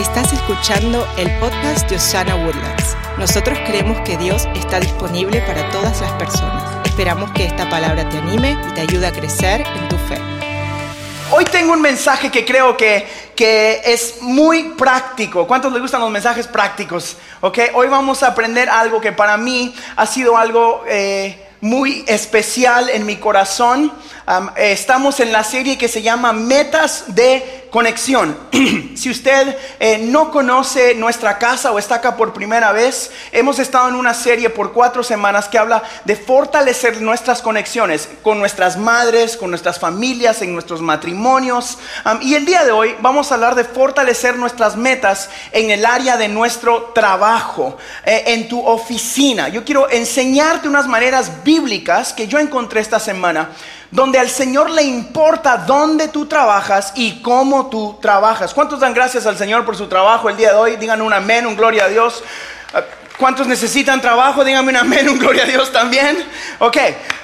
Estás escuchando el podcast de Osana Woodlands. Nosotros creemos que Dios está disponible para todas las personas. Esperamos que esta palabra te anime y te ayude a crecer en tu fe. Hoy tengo un mensaje que creo que, que es muy práctico. ¿Cuántos les gustan los mensajes prácticos? Okay, hoy vamos a aprender algo que para mí ha sido algo eh, muy especial en mi corazón. Um, estamos en la serie que se llama Metas de conexión. si usted eh, no conoce nuestra casa o está acá por primera vez, hemos estado en una serie por cuatro semanas que habla de fortalecer nuestras conexiones con nuestras madres, con nuestras familias, en nuestros matrimonios. y el día de hoy vamos a hablar de fortalecer nuestras metas en el área de nuestro trabajo, eh, en tu oficina. Yo quiero enseñarte unas maneras bíblicas que yo encontré esta semana donde al Señor le importa dónde tú trabajas y cómo tú trabajas. ¿Cuántos dan gracias al Señor por su trabajo el día de hoy? Digan un amén, un gloria a Dios. ¿Cuántos necesitan trabajo? Díganme un amén, un gloria a Dios también. Ok,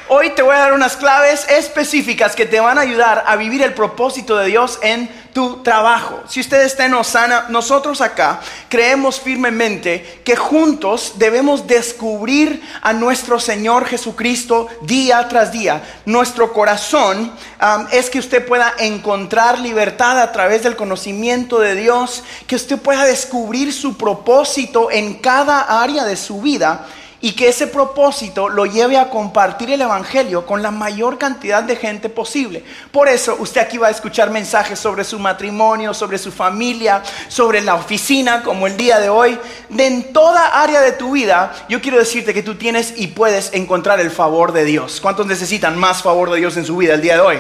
hoy te voy a dar unas claves específicas que te van a ayudar a vivir el propósito de Dios en tu trabajo. Si usted está en Osana, nosotros acá creemos firmemente que juntos debemos descubrir a nuestro Señor Jesucristo día tras día. Nuestro corazón es que usted pueda encontrar libertad a través del conocimiento de Dios, que usted pueda descubrir su propósito en cada área de su vida y que ese propósito lo lleve a compartir el Evangelio con la mayor cantidad de gente posible. Por eso usted aquí va a escuchar mensajes sobre su matrimonio, sobre su familia, sobre la oficina, como el día de hoy. En toda área de tu vida, yo quiero decirte que tú tienes y puedes encontrar el favor de Dios. ¿Cuántos necesitan más favor de Dios en su vida el día de hoy?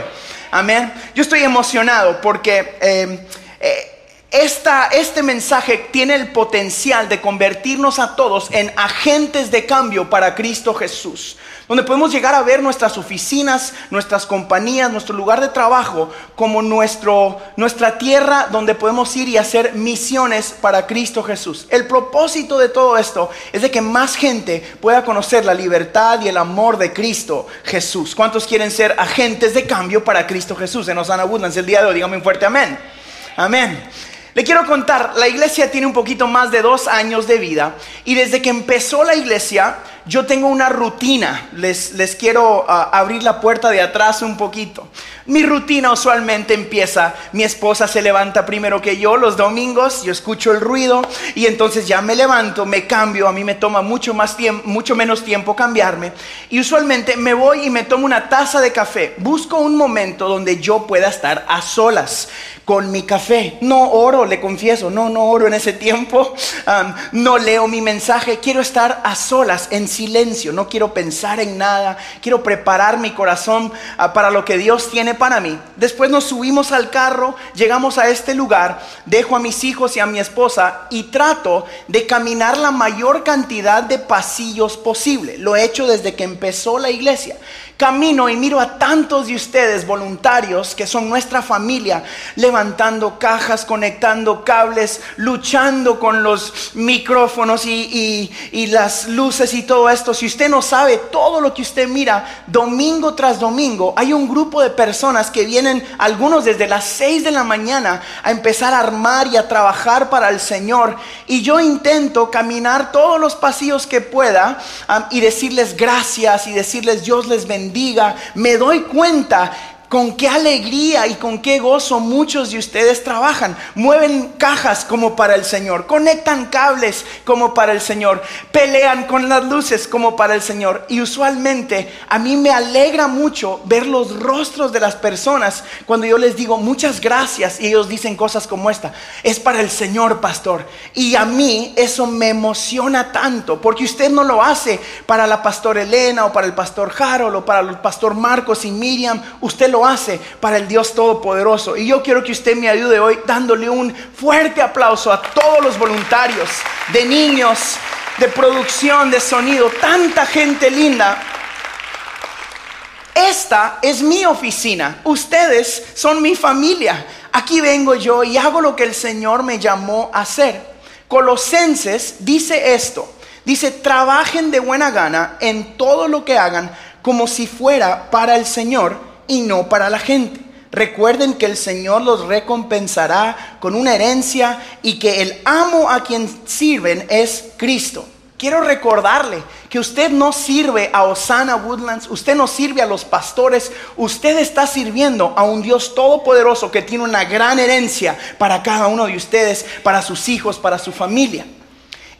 Amén. Yo estoy emocionado porque... Eh, eh, este mensaje tiene el potencial de convertirnos a todos en agentes de cambio para Cristo Jesús, donde podemos llegar a ver nuestras oficinas, nuestras compañías, nuestro lugar de trabajo como nuestro, nuestra tierra donde podemos ir y hacer misiones para Cristo Jesús. El propósito de todo esto es de que más gente pueda conocer la libertad y el amor de Cristo Jesús. ¿Cuántos quieren ser agentes de cambio para Cristo Jesús? En Osana Woodlands el día de hoy, dígame un fuerte amén. Amén. Le quiero contar, la iglesia tiene un poquito más de dos años de vida y desde que empezó la iglesia yo tengo una rutina. Les, les quiero ah, abrir la puerta de atrás un poquito. Mi rutina usualmente empieza, mi esposa se levanta primero que yo los domingos, yo escucho el ruido y entonces ya me levanto, me cambio, a mí me toma mucho, más tiempo, mucho menos tiempo cambiarme y usualmente me voy y me tomo una taza de café. Busco un momento donde yo pueda estar a solas con mi café. No oro, le confieso, no, no oro en ese tiempo, no leo mi mensaje, quiero estar a solas, en silencio, no quiero pensar en nada, quiero preparar mi corazón ah, para lo que Dios tiene para mí. Después nos subimos al carro, llegamos a este lugar, dejo a mis hijos y a mi esposa y trato de caminar la mayor cantidad de pasillos posible. Lo he hecho desde que empezó la iglesia camino y miro a tantos de ustedes voluntarios que son nuestra familia, levantando cajas, conectando cables, luchando con los micrófonos y, las luces y todo esto. Si usted no sabe todo lo que usted mira domingo tras domingo, hay un grupo de personas que vienen, algunos desde las 6 de la mañana, a empezar a armar y a trabajar para el Señor. Y yo intento caminar todos los pasillos que pueda y decirles gracias y decirles Dios les bendiga me doy cuenta con qué alegría y con qué gozo muchos de ustedes trabajan. Mueven cajas como para el Señor, conectan cables como para el Señor, pelean con las luces como para el Señor. Y usualmente a mí me alegra mucho ver los rostros de las personas cuando yo les digo muchas gracias y ellos dicen cosas como esta. Es para el Señor, pastor. Y a mí eso me emociona tanto porque usted no lo hace para la pastor Elena o para el pastor Harold o para el pastor Marcos y Miriam. Usted lo hace para el Dios Todopoderoso. Y yo quiero que usted me ayude hoy dándole un fuerte aplauso a todos los voluntarios, de niños, de producción, de sonido, tanta gente linda. Esta es mi oficina, ustedes son mi familia. Aquí vengo yo y hago lo que el Señor me llamó a hacer. Colosenses dice esto, dice, trabajen de buena gana en todo lo que hagan como si fuera para el Señor y no para la gente. Recuerden que el Señor los recompensará con una herencia y que el amo a quien sirven es Cristo. Quiero recordarle que usted no sirve a Osana Woodlands, usted no sirve a los pastores, usted está sirviendo a un Dios todopoderoso que tiene una gran herencia para cada uno de ustedes, para sus hijos, para su familia.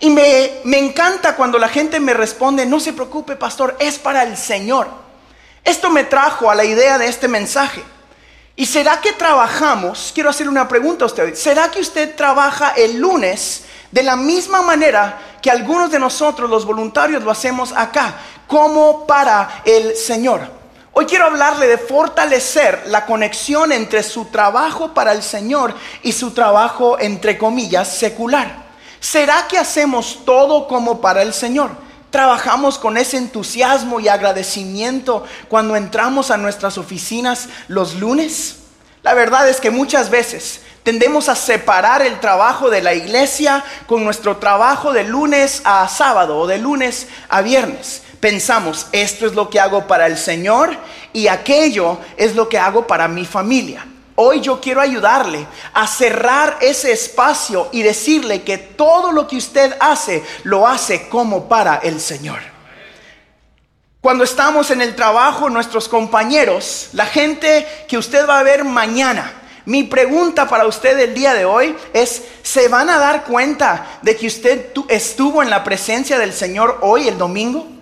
Y me, me encanta cuando la gente me responde, no se preocupe pastor, es para el Señor. Esto me trajo a la idea de este mensaje. ¿Y será que trabajamos? Quiero hacerle una pregunta a usted. ¿Será que usted trabaja el lunes de la misma manera que algunos de nosotros, los voluntarios, lo hacemos acá, como para el Señor? Hoy quiero hablarle de fortalecer la conexión entre su trabajo para el Señor y su trabajo, entre comillas, secular. ¿Será que hacemos todo como para el Señor? Trabajamos con ese entusiasmo y agradecimiento cuando entramos a nuestras oficinas los lunes? La verdad es que muchas veces tendemos a separar el trabajo de la iglesia con nuestro trabajo de lunes a sábado o de lunes a viernes. Pensamos, esto es lo que hago para el Señor y aquello es lo que hago para mi familia. Hoy yo quiero ayudarle a cerrar ese espacio y decirle que todo lo que usted hace lo hace como para el Señor. Cuando estamos en el trabajo, nuestros compañeros, la gente que usted va a ver mañana, mi pregunta para usted el día de hoy es, ¿se van a dar cuenta de que usted estuvo en la presencia del Señor hoy, el domingo?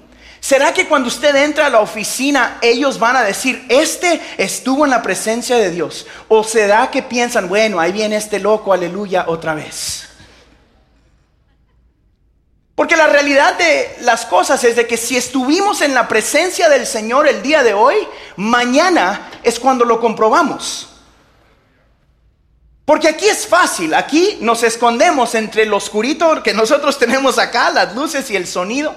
¿Será que cuando usted entra a la oficina ellos van a decir, este estuvo en la presencia de Dios? ¿O será que piensan, bueno, ahí viene este loco, aleluya, otra vez? Porque la realidad de las cosas es de que si estuvimos en la presencia del Señor el día de hoy, mañana es cuando lo comprobamos. Porque aquí es fácil, aquí nos escondemos entre el oscurito que nosotros tenemos acá, las luces y el sonido.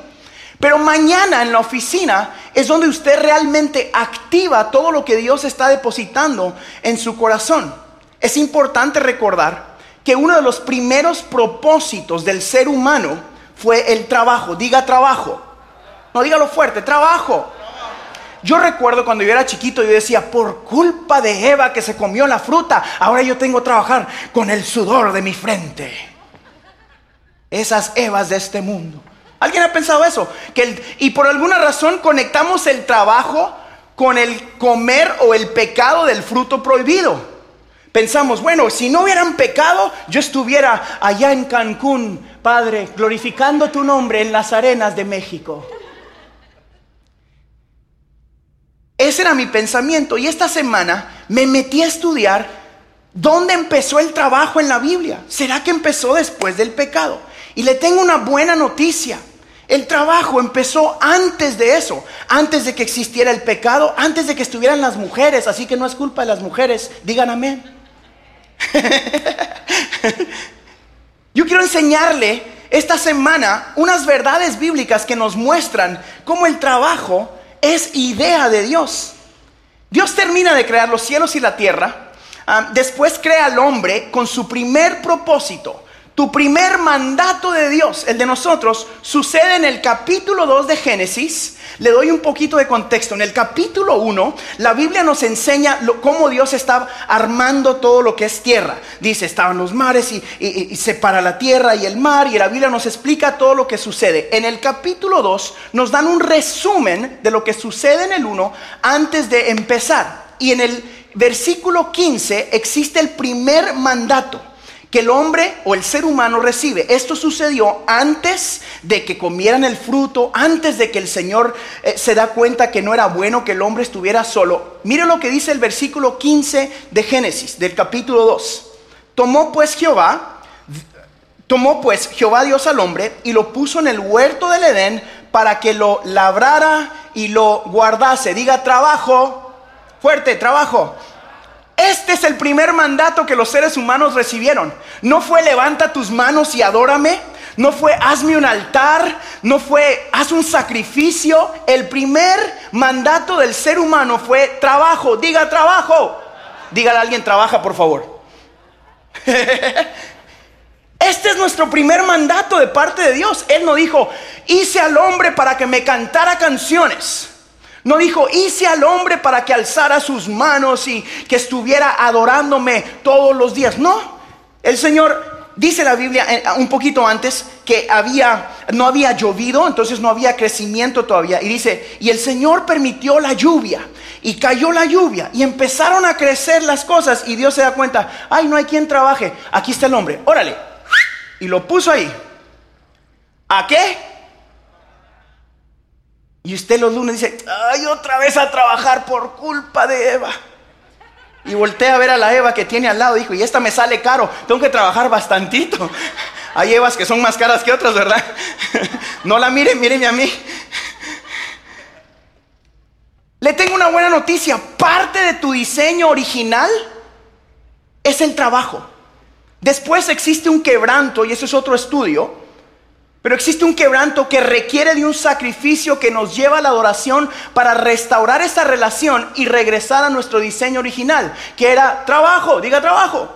Pero mañana en la oficina es donde usted realmente activa todo lo que Dios está depositando en su corazón. Es importante recordar que uno de los primeros propósitos del ser humano fue el trabajo. Diga trabajo. No dígalo fuerte, trabajo. Yo recuerdo cuando yo era chiquito, yo decía, por culpa de Eva que se comió la fruta, ahora yo tengo que trabajar con el sudor de mi frente. Esas Evas de este mundo. ¿Alguien ha pensado eso? Que y por alguna razón conectamos el trabajo con el comer o el pecado del fruto prohibido. Pensamos, bueno, si no hubieran pecado, yo estuviera allá en Cancún, Padre, glorificando tu nombre en las arenas de México. Ese era mi pensamiento y esta semana me metí a estudiar dónde empezó el trabajo en la Biblia. ¿Será que empezó después del pecado? Y le tengo una buena noticia. El trabajo empezó antes de eso, antes de que existiera el pecado, antes de que estuvieran las mujeres, así que no es culpa de las mujeres, digan amén. Yo quiero enseñarle esta semana unas verdades bíblicas que nos muestran cómo el trabajo es idea de Dios. Dios termina de crear los cielos y la tierra, ah, después crea al hombre con su primer propósito, tu primer mandato de Dios, el de nosotros, sucede en el capítulo 2 de Génesis. Le doy un poquito de contexto. En el capítulo 1, la Biblia nos enseña cómo Dios está armando todo lo que es tierra. Dice, estaban los mares y, y, separa la tierra y el mar. Y la Biblia nos explica todo lo que sucede. En el capítulo 2 nos dan un resumen de lo que sucede en el 1 antes de empezar. Y en el versículo 15 existe el primer mandato que el hombre o el ser humano recibe. Esto sucedió antes de que comieran el fruto, antes de que el Señor eh, se da cuenta que no era bueno que el hombre estuviera solo. Mire lo que dice el versículo 15 de Génesis, del capítulo 2. Tomó pues Jehová, tomó pues Jehová Dios al hombre y lo puso en el huerto del Edén para que lo labrara y lo guardase. Diga trabajo, fuerte, trabajo. Este es el primer mandato que los seres humanos recibieron. No fue levanta tus manos y adórame. No fue hazme un altar. No fue haz un sacrificio. El primer mandato del ser humano fue trabajo. Diga trabajo. Dígale a alguien trabaja, por favor. Este es nuestro primer mandato de parte de Dios. Él no dijo, hice al hombre para que me cantara canciones. No dijo, hice al hombre para que alzara sus manos y que estuviera adorándome todos los días. No, el Señor dice la Biblia eh, un poquito antes que había no había llovido, entonces no había crecimiento todavía y dice, "Y el Señor permitió la lluvia y cayó la lluvia y empezaron a crecer las cosas y Dios se da cuenta, ay, no hay quien trabaje, aquí está el hombre, órale." Y lo puso ahí. ¿A qué? Y usted los lunes dice, ay, otra vez a trabajar por culpa de Eva. Y voltea a ver a la Eva que tiene al lado dijo, y esta me sale caro, tengo que trabajar bastantito. Hay Evas que son más caras que otras, ¿verdad? No la miren, mírenme a mí. Le tengo una buena noticia. Parte de tu diseño original es el trabajo. Después existe un quebranto, y eso es otro estudio, pero existe un quebranto que requiere de un sacrificio que nos lleva a la adoración para restaurar esa relación y regresar a nuestro diseño original, que era trabajo, diga trabajo.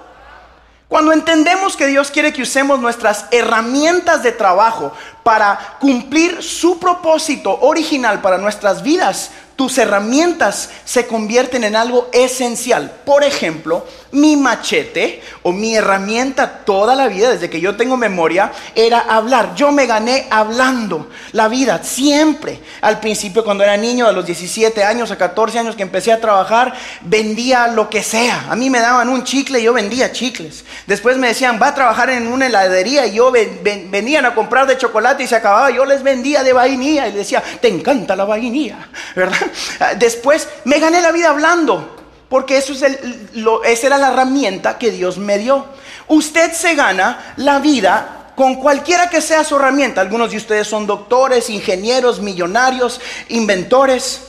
Cuando entendemos que Dios quiere que usemos nuestras herramientas de trabajo para cumplir su propósito original para nuestras vidas, tus herramientas se convierten en algo esencial. Por ejemplo, mi machete o mi herramienta toda la vida, desde que yo tengo memoria, era hablar. Yo me gané hablando la vida, siempre. Al principio, cuando era niño, a los 17 años, a 14 años que empecé a trabajar, vendía lo que sea. A mí me daban un chicle y yo vendía chicles. Después me decían, va a trabajar en una heladería y yo venían a comprar de chocolate y se acababa. Yo les vendía de vainilla y les decía, te encanta la vainilla, ¿verdad? Después me gané la vida hablando porque eso es esa era la herramienta que Dios me dio. Usted se gana la vida con cualquiera que sea su herramienta. Algunos de ustedes son doctores, ingenieros, millonarios, inventores.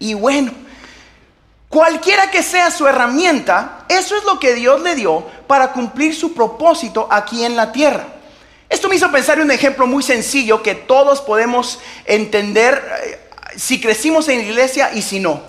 Y bueno, cualquiera que sea su herramienta, eso es lo que Dios le dio para cumplir su propósito aquí en la tierra. Esto me hizo pensar en un ejemplo muy sencillo que todos podemos entender eh, si crecimos en iglesia y si no.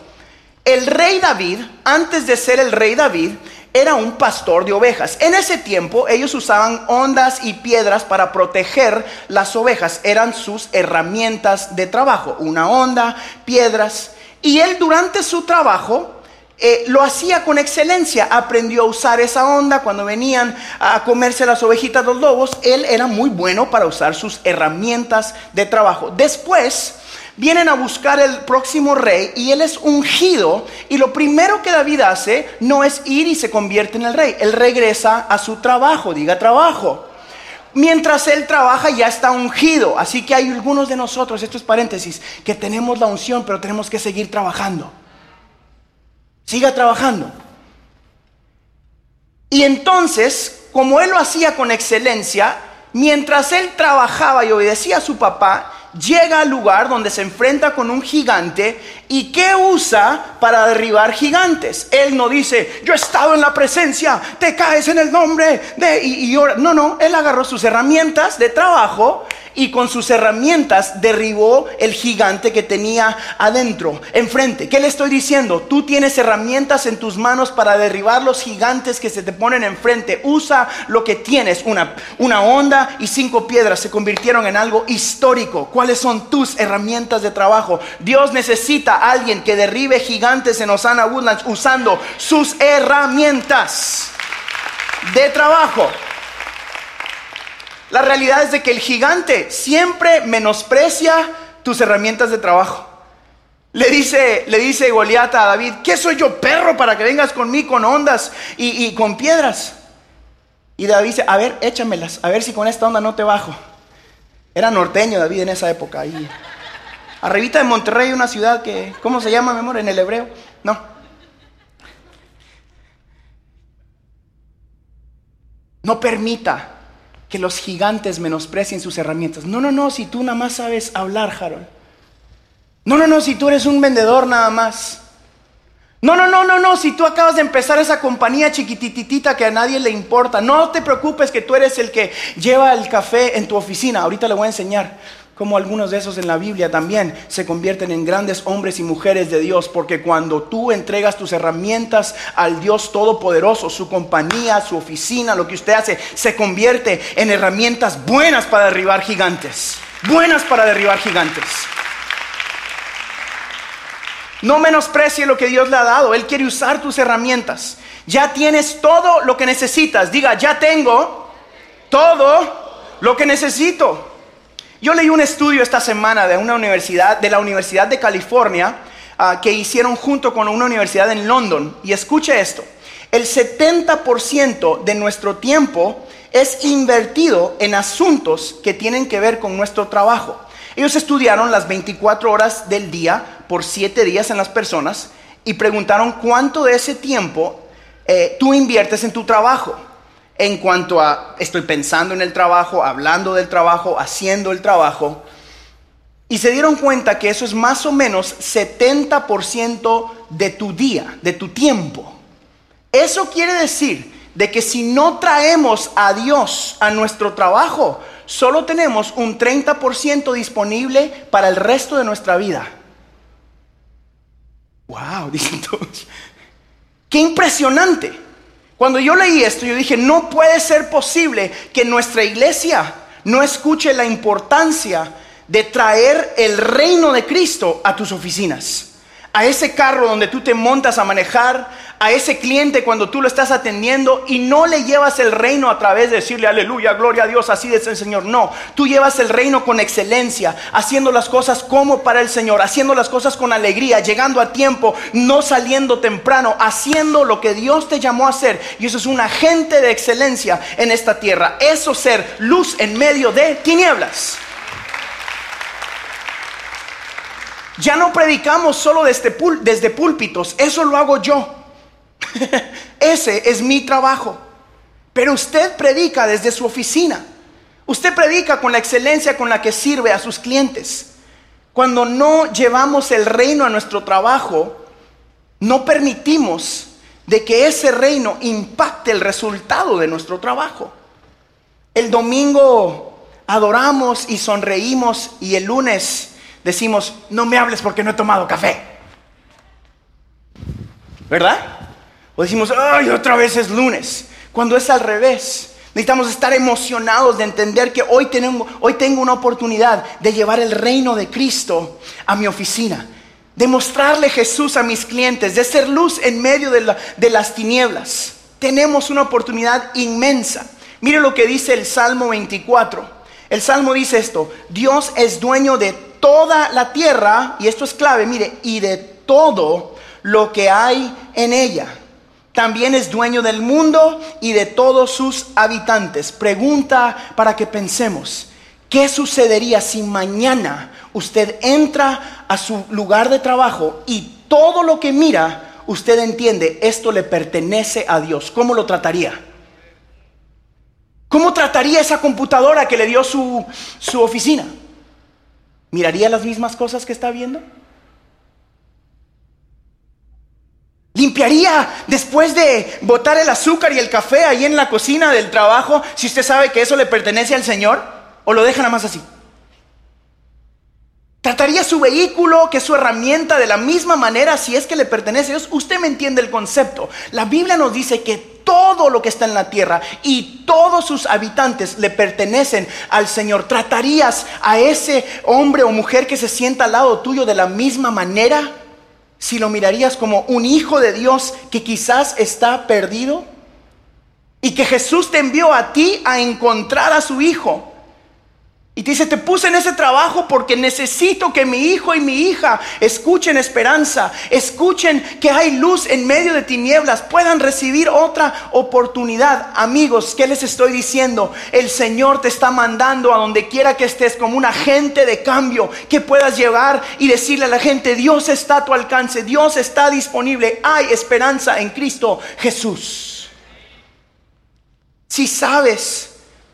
El rey David, antes de ser el rey David, era un pastor de ovejas. En ese tiempo ellos usaban ondas y piedras para proteger las ovejas. Eran sus herramientas de trabajo. Una onda, piedras. Y él durante su trabajo eh, lo hacía con excelencia. Aprendió a usar esa onda cuando venían a comerse las ovejitas los lobos. Él era muy bueno para usar sus herramientas de trabajo. Después vienen a buscar el próximo rey y él es ungido y lo primero que David hace no es ir y se convierte en el rey, él regresa a su trabajo, diga trabajo. Mientras él trabaja ya está ungido, así que hay algunos de nosotros, esto es paréntesis, que tenemos la unción pero tenemos que seguir trabajando. Siga trabajando. Y entonces, como él lo hacía con excelencia, mientras él trabajaba y obedecía a su papá, llega al lugar donde se enfrenta con un gigante y ¿qué usa para derribar gigantes? Él no dice, yo he estado en la presencia, te caes en el nombre de... Y, no, no, él agarró sus herramientas de trabajo y con sus herramientas derribó el gigante que tenía adentro, enfrente. ¿Qué le estoy diciendo? Tú tienes herramientas en tus manos para derribar los gigantes que se te ponen enfrente. Usa lo que tienes. Una, una onda y cinco piedras se convirtieron en algo histórico. ¿Cuáles son tus herramientas de trabajo? Dios necesita alguien que derribe gigantes en Osana Woodlands usando sus herramientas de trabajo. La realidad es de que el gigante siempre menosprecia tus herramientas de trabajo. Le dice, le dice Goliat a David, ¿qué soy yo, perro, para que vengas conmigo con ondas y, con piedras? Y David dice, a ver, échamelas, a ver si con esta onda no te bajo. Era norteño David en esa época. Arribita de Monterrey, una ciudad que, ¿cómo se llama, mi amor, en el hebreo? No. No permita que los gigantes menosprecien sus herramientas. No, no, no, si tú nada más sabes hablar, Harold. No, no, no, si tú eres un vendedor nada más. No, no, no, no, no, si tú acabas de empezar esa compañía chiquititita que a nadie le importa. No te preocupes que tú eres el que lleva el café en tu oficina. Ahorita le voy a enseñar como algunos de esos en la Biblia también se convierten en grandes hombres y mujeres de Dios, porque cuando tú entregas tus herramientas al Dios Todopoderoso, su compañía, su oficina, lo que usted hace, se convierte en herramientas buenas para derribar gigantes. buenas para derribar gigantes. No menosprecie lo que Dios le ha dado. Él quiere usar tus herramientas. Ya tienes todo lo que necesitas. Diga, ya tengo todo lo que necesito. Yo leí un estudio esta semana de una universidad, de la Universidad de California, ah, que hicieron junto con una universidad en London. Y escuche esto. El 70% de nuestro tiempo es invertido en asuntos que tienen que ver con nuestro trabajo. Ellos estudiaron las 24 horas del día por 7 días en las personas y preguntaron cuánto de ese tiempo eh, tú inviertes en tu trabajo. En cuanto a estoy pensando en el trabajo, hablando del trabajo, haciendo el trabajo. Y se dieron cuenta que eso es más o menos 70% de tu día, de tu tiempo. Eso quiere decir de que si no traemos a Dios a nuestro trabajo, solo tenemos un 30% disponible para el resto de nuestra vida. Wow, dicen. Qué impresionante. Cuando yo leí esto, yo dije, no puede ser posible que nuestra iglesia no escuche la importancia de traer el reino de Cristo a tus oficinas a ese carro donde tú te montas a manejar, a ese cliente cuando tú lo estás atendiendo y no le llevas el reino a través de decirle aleluya, gloria a Dios, así es el Señor. No, tú llevas el reino con excelencia, haciendo las cosas como para el Señor, haciendo las cosas con alegría, llegando a tiempo, no saliendo temprano, haciendo lo que Dios te llamó a hacer. Y eso es un agente de excelencia en esta tierra. Eso ser luz en medio de tinieblas. Ya no predicamos solo desde, desde púlpitos, eso lo hago yo. Ese es mi trabajo. Pero usted predica desde su oficina. Usted predica con la excelencia con la que sirve a sus clientes. Cuando no llevamos el reino a nuestro trabajo, no permitimos de que ese reino impacte el resultado de nuestro trabajo. El domingo adoramos y sonreímos y el lunes decimos, no me hables porque no he tomado café. ¿Verdad? O decimos, ay, otra vez es lunes, cuando es al revés. Necesitamos estar emocionados de entender que hoy, tenemos, hoy tengo una oportunidad de llevar el reino de Cristo a mi oficina, de mostrarle Jesús a mis clientes, de ser luz en medio de, de las tinieblas. Tenemos una oportunidad inmensa. Mire lo que dice el Salmo 24. El Salmo dice esto, Dios es dueño de toda la tierra, y esto es clave, mire, y de todo lo que hay en ella. También es dueño del mundo y de todos sus habitantes. Pregunta para que pensemos, ¿qué sucedería si mañana usted entra a su lugar de trabajo y todo lo que mira, usted entiende, esto le pertenece a Dios? ¿Cómo lo trataría? ¿Cómo trataría esa computadora que le dio su, su oficina? ¿Miraría las mismas cosas que está viendo? ¿Limpiaría después de botar el azúcar y el café ahí en la cocina del trabajo si usted sabe que eso le pertenece al Señor? ¿O lo deja nada más así? ¿Trataría su vehículo, que es su herramienta, de la misma manera si es que le pertenece a Dios? Usted me entiende el concepto. La Biblia nos dice que todo lo que está en la tierra y todos sus habitantes le pertenecen al Señor. ¿Tratarías a ese hombre o mujer que se sienta al lado tuyo de la misma manera? Si lo mirarías como un hijo de Dios que quizás está perdido y que Jesús te envió a ti a encontrar a su hijo. Y te dice, te puse en ese trabajo porque necesito que mi hijo y mi hija escuchen esperanza, escuchen que hay luz en medio de tinieblas, puedan recibir otra oportunidad. Amigos, ¿qué les estoy diciendo? El Señor te está mandando a donde quiera que estés como un agente de cambio, que puedas llevar y decirle a la gente, Dios está a tu alcance, Dios está disponible, hay esperanza en Cristo Jesús. Si sabes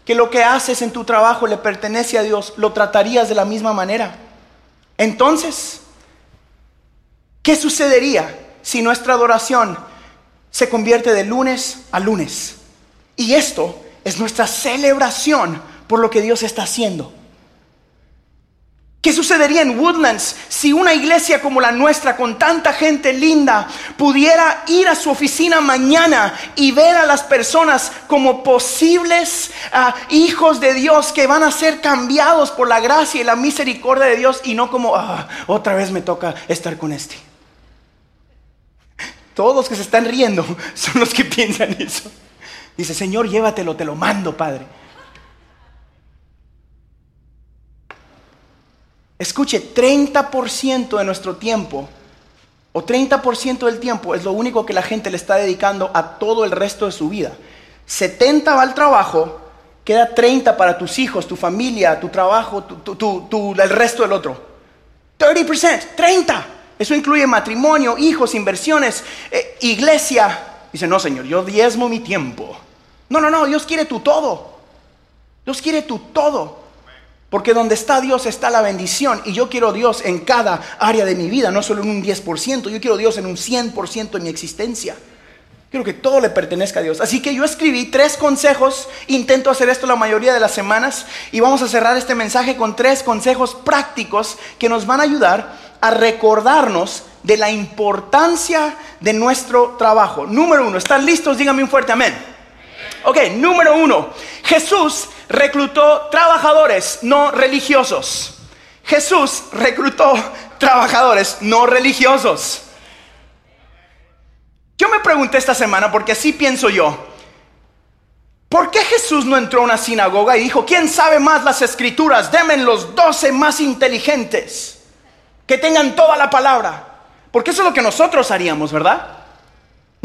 que lo que haces en tu trabajo le pertenece a Dios, lo tratarías de la misma manera. Entonces, ¿qué sucedería si nuestra adoración se convierte de lunes a lunes? Y esto es nuestra celebración por lo que Dios está haciendo. ¿Qué sucedería en Woodlands si una iglesia como la nuestra, con tanta gente linda, pudiera ir a su oficina mañana y ver a las personas como posibles ah, hijos de Dios que van a ser cambiados por la gracia y la misericordia de Dios y no como, ah, otra vez me toca estar con este? Todos los que se están riendo son los que piensan eso. Dice, Señor, llévatelo, te lo mando, Padre. Escuche, 30% de nuestro tiempo o 30% del tiempo es lo único que la gente le está dedicando a todo el resto de su vida. 70 va al trabajo, queda 30 para tus hijos, tu familia, tu trabajo, el resto del otro. 30%, 30. Eso incluye matrimonio, hijos, inversiones, eh, iglesia. Dice, no, Señor, yo diezmo mi tiempo. No, no, no, Dios quiere tu todo. Dios quiere tu todo. Porque donde está Dios está la bendición. Y yo quiero Dios en cada área de mi vida, no solo en un 10%. Yo quiero Dios en un 100% de mi existencia. Quiero que todo le pertenezca a Dios. Así que yo escribí tres consejos. Intento hacer esto la mayoría de las semanas. Y vamos a cerrar este mensaje con tres consejos prácticos que nos van a ayudar a recordarnos de la importancia de nuestro trabajo. Número uno, ¿están listos? Díganme un fuerte amén. Ok, número uno, Jesús reclutó trabajadores no religiosos. Jesús reclutó trabajadores no religiosos. Yo me pregunté esta semana, porque así pienso yo, ¿por qué Jesús no entró a una sinagoga y dijo, ¿quién sabe más las escrituras? Demen los doce más inteligentes, que tengan toda la palabra. Porque eso es lo que nosotros haríamos, ¿verdad?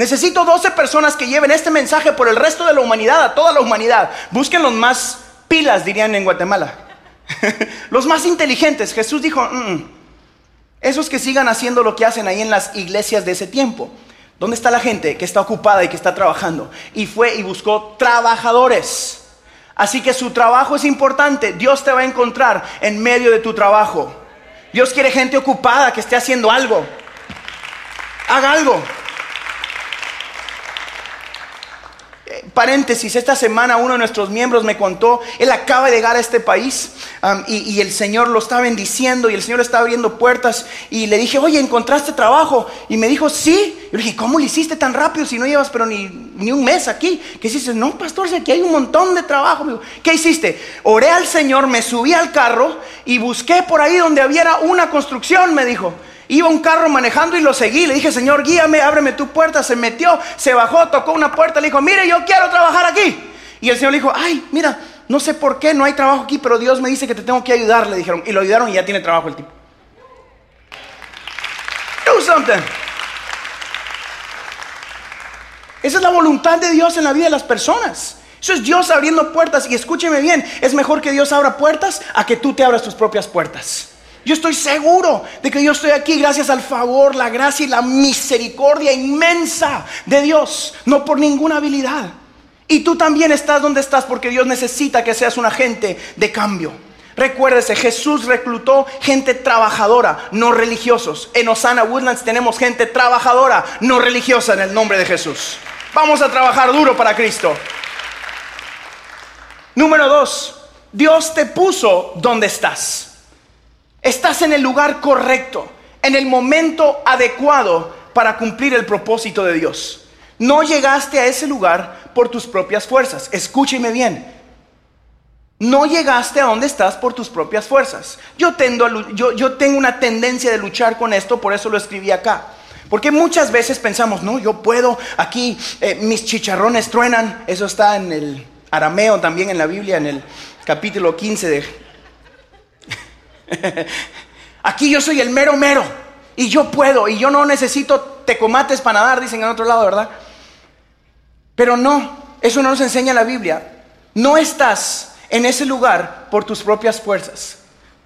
Necesito 12 personas que lleven este mensaje por el resto de la humanidad, a toda la humanidad. Busquen los más pilas, dirían en Guatemala. los más inteligentes. Jesús dijo, mm, mm, esos que sigan haciendo lo que hacen ahí en las iglesias de ese tiempo. ¿Dónde está la gente que está ocupada y que está trabajando? Y fue y buscó trabajadores. Así que su trabajo es importante. Dios te va a encontrar en medio de tu trabajo. Dios quiere gente ocupada que esté haciendo algo. Haga algo. Paréntesis, esta semana uno de nuestros miembros me contó, él acaba de llegar a este país y, el Señor lo está bendiciendo y el Señor está abriendo puertas y le dije, oye, ¿encontraste trabajo? Y me dijo, sí. Yo le dije, ¿cómo lo hiciste tan rápido si no llevas pero ni, ni un mes aquí? ¿Qué hiciste? No, pastor, aquí hay un montón de trabajo. ¿Qué hiciste? Oré al Señor, me subí al carro y busqué por ahí donde hubiera una construcción, me dijo. Iba un carro manejando y lo seguí. Le dije, Señor, guíame, ábreme tu puerta. Se metió, se bajó, tocó una puerta. Le dijo, mire, yo quiero trabajar aquí. Y el Señor le dijo, ay, mira, no sé por qué no hay trabajo aquí, pero Dios me dice que te tengo que ayudar. Le dijeron, y lo ayudaron y ya tiene trabajo el tipo. Do something. Esa es la voluntad de Dios en la vida de las personas. Eso es Dios abriendo puertas. Y escúcheme bien, es mejor que Dios abra puertas a que tú te abras tus propias puertas. Yo estoy seguro de que yo estoy aquí gracias al favor, la gracia y la misericordia inmensa de Dios, no por ninguna habilidad. Y tú también estás donde estás porque Dios necesita que seas un agente de cambio. Recuérdese, Jesús reclutó gente trabajadora, no religiosos. En Osana Woodlands tenemos gente trabajadora, no religiosa en el nombre de Jesús. Vamos a trabajar duro para Cristo. Número dos, Dios te puso donde estás. Estás en el lugar correcto, en el momento adecuado para cumplir el propósito de Dios. No llegaste a ese lugar por tus propias fuerzas. Escúcheme bien. No llegaste a donde estás por tus propias fuerzas. Yo, tengo una tendencia de luchar con esto, por eso lo escribí acá. Porque muchas veces pensamos, no, yo puedo, aquí eh, mis chicharrones truenan. Eso está en el arameo también en la Biblia, en el capítulo 15 de Aquí yo soy el mero mero. Y yo puedo. Y yo no necesito tecomates para nadar, dicen en otro lado, ¿verdad? Pero no, eso no nos enseña la Biblia. No estás en ese lugar por tus propias fuerzas.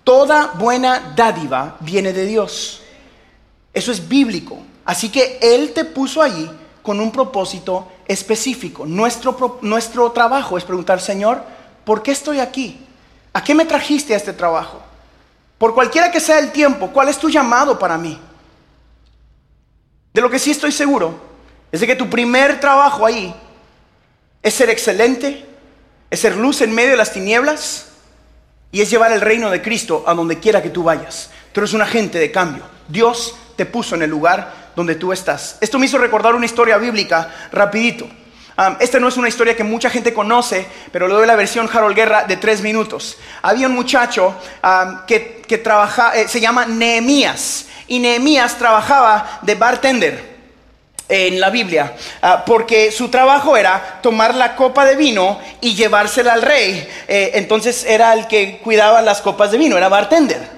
Toda buena dádiva viene de Dios. Eso es bíblico. Así que Él te puso allí con un propósito específico. Nuestro, nuestro trabajo es preguntar, Señor, ¿por qué estoy aquí? ¿A qué me trajiste a este trabajo? Por cualquiera que sea el tiempo, ¿cuál es tu llamado para mí? De lo que sí estoy seguro es de que tu primer trabajo ahí es ser excelente, es ser luz en medio de las tinieblas Y es llevar el reino de Cristo a donde quiera que tú vayas. Tú eres un agente de cambio. Dios te puso en el lugar donde tú estás. Esto me hizo recordar una historia bíblica rapidito. Esta no es una historia que mucha gente conoce, pero le doy la versión Harold Guerra de tres minutos. Había un muchacho que, que trabaja, eh, se llama Nehemías, y Nehemías trabajaba de bartender en la Biblia, ah, porque su trabajo era tomar la copa de vino y llevársela al rey. Eh, entonces era el que cuidaba las copas de vino, era bartender.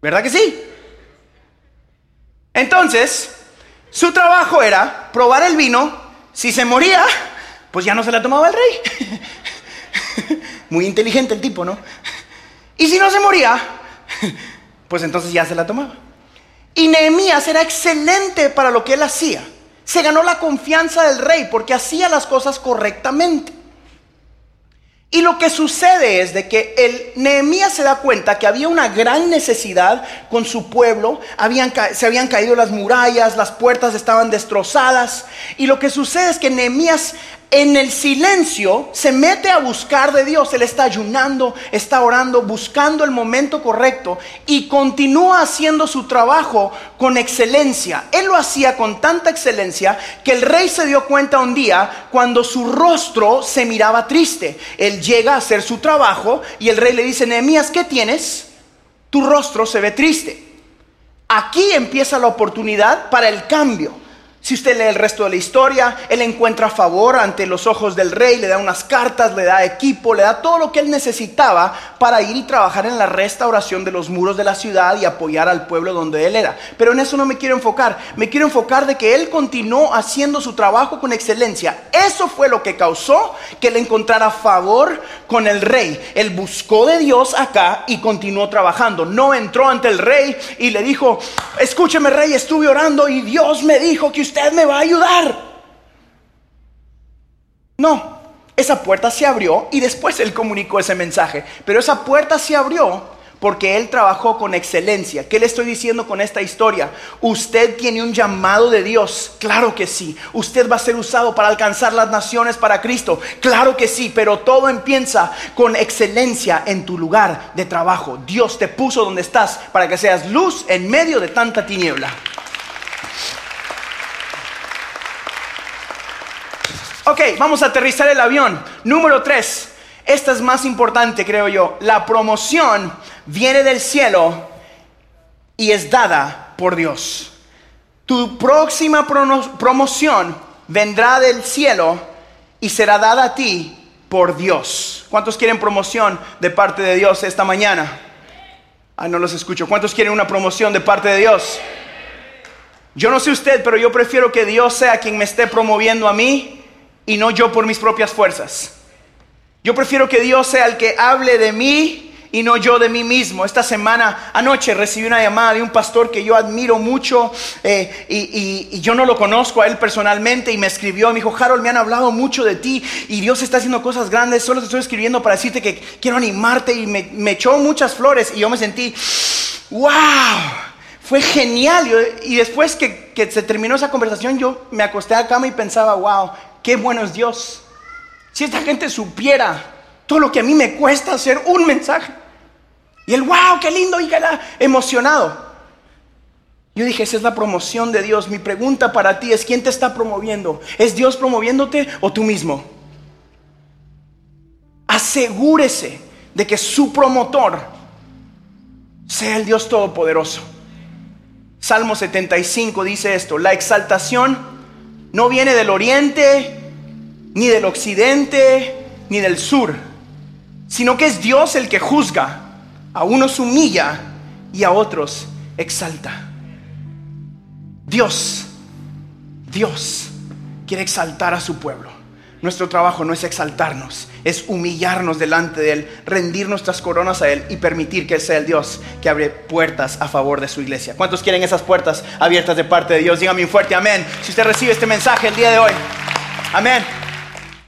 ¿Verdad que sí? Entonces, su trabajo era probar el vino, si se moría, pues ya no se la tomaba el rey. Muy inteligente el tipo, ¿no? Y si no se moría, pues entonces ya se la tomaba. Y Nehemías era excelente para lo que él hacía. Se ganó la confianza del rey porque hacía las cosas correctamente. Y lo que sucede es de que el Nehemías se da cuenta que había una gran necesidad con su pueblo, se habían caído las murallas, las puertas estaban destrozadas, y lo que sucede es que Nehemías en el silencio se mete a buscar de Dios. Él está ayunando, está orando, buscando el momento correcto y continúa haciendo su trabajo con excelencia. Él lo hacía con tanta excelencia que el rey se dio cuenta un día cuando su rostro se miraba triste. Él llega a hacer su trabajo y el rey le dice, Nehemías, ¿qué tienes? Tu rostro se ve triste. Aquí empieza la oportunidad para el cambio. Si usted lee el resto de la historia, él encuentra favor ante los ojos del rey, le da unas cartas, le da equipo, le da todo lo que él necesitaba para ir y trabajar en la restauración de los muros de la ciudad y apoyar al pueblo donde él era. Pero en eso no me quiero enfocar, me quiero enfocar de que él continuó haciendo su trabajo con excelencia. Eso fue lo que causó que él encontrara favor con el rey. Él buscó de Dios acá y continuó trabajando. No entró ante el rey y le dijo, escúcheme rey, estuve orando y Dios me dijo que me va a ayudar. No, esa puerta se abrió y después él comunicó ese mensaje. Pero esa puerta se abrió porque él trabajó con excelencia. ¿Qué le estoy diciendo con esta historia? Usted tiene un llamado de Dios, claro que sí. Usted va a ser usado para alcanzar las naciones para Cristo, claro que sí, pero todo empieza con excelencia en tu lugar de trabajo. Dios te puso donde estás para que seas luz en medio de tanta tiniebla. Ok, vamos a aterrizar el avión. Número tres. Esta es más importante, creo yo. La promoción viene del cielo y es dada por Dios. Tu próxima promoción vendrá del cielo y será dada a ti por Dios. ¿Cuántos quieren promoción de parte de Dios esta mañana? Ah, no los escucho. ¿Cuántos quieren una promoción de parte de Dios? Yo no sé usted, pero yo prefiero que Dios sea quien me esté promoviendo a mí y no yo por mis propias fuerzas. Yo prefiero que Dios sea el que hable de mí y no yo de mí mismo. Esta semana, anoche, recibí una llamada de un pastor que yo admiro mucho eh, y, yo no lo conozco a él personalmente y me escribió, me dijo, Harold, me han hablado mucho de ti y Dios está haciendo cosas grandes, solo te estoy escribiendo para decirte que quiero animarte y me, echó muchas flores y yo me sentí, wow. Fue genial. Y después que, que se terminó esa conversación, yo me acosté a la cama y pensaba, wow, qué bueno es Dios. Si esta gente supiera todo lo que a mí me cuesta hacer un mensaje. Y el wow, qué lindo, y queda emocionado. Yo dije, esa es la promoción de Dios. Mi pregunta para ti es, ¿quién te está promoviendo? ¿Es Dios promoviéndote o tú mismo? Asegúrese de que su promotor sea el Dios Todopoderoso. Salmo 75 dice esto, la exaltación no viene del oriente, ni del occidente, ni del sur, sino que es Dios el que juzga. A unos humilla y a otros exalta. Dios, Dios quiere exaltar a su pueblo. Nuestro trabajo no es exaltarnos, es humillarnos delante de Él, rendir nuestras coronas a Él y permitir que Él sea el Dios que abre puertas a favor de su iglesia. ¿Cuántos quieren esas puertas abiertas de parte de Dios? Dígame un fuerte amén. Si usted recibe este mensaje el día de hoy, amén.